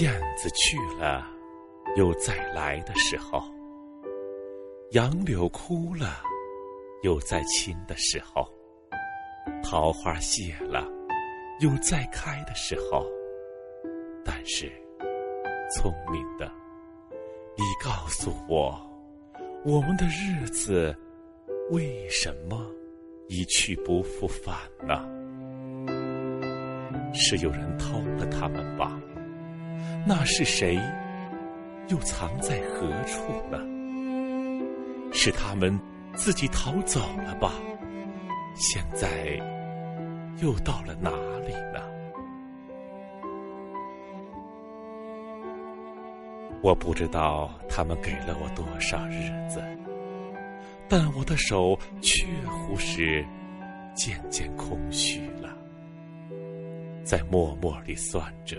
燕子去了，有再来的时候；杨柳枯了，有再青的时候；桃花谢了，有再开的时候。但是，聪明的，你告诉我，我们的日子为什么一去不复返呢？是有人偷了他们吧？那是谁？又藏在何处呢？是他们自己逃走了吧？现在又到了哪里呢？我不知道他们给了我多少日子，但我的手确乎是渐渐空虚了，在默默里算着。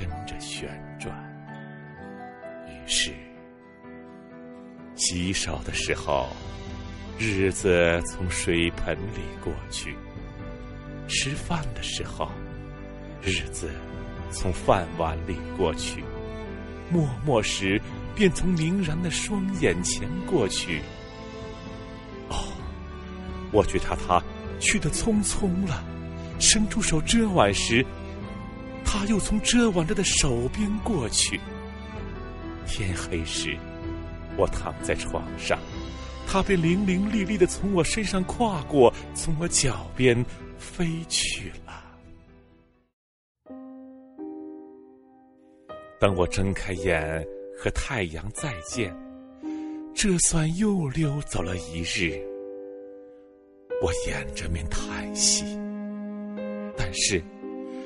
跟着旋转，于是洗手的时候，日子从水盆里过去；吃饭的时候，日子从饭碗里过去；默默时，便从凝然的双眼前过去。哦，我觉察他去的匆匆了，伸出手遮挽时。他又从遮挽着的手边过去。天黑时，我躺在床上，他便伶伶俐俐的从我身上跨过，从我脚边飞去了。当我睁开眼和太阳再见，这算又溜走了一日。我掩着面叹息，但是。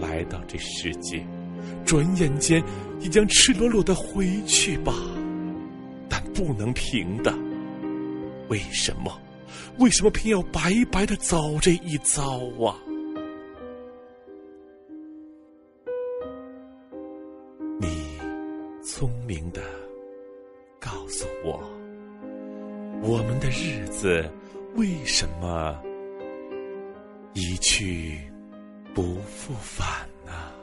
来到这世界，转眼间也将赤裸裸的回去吧，但不能平的。为什么？为什么偏要白白的走这一遭啊？你聪明的告诉我，我们的日子为什么一去不复返呐。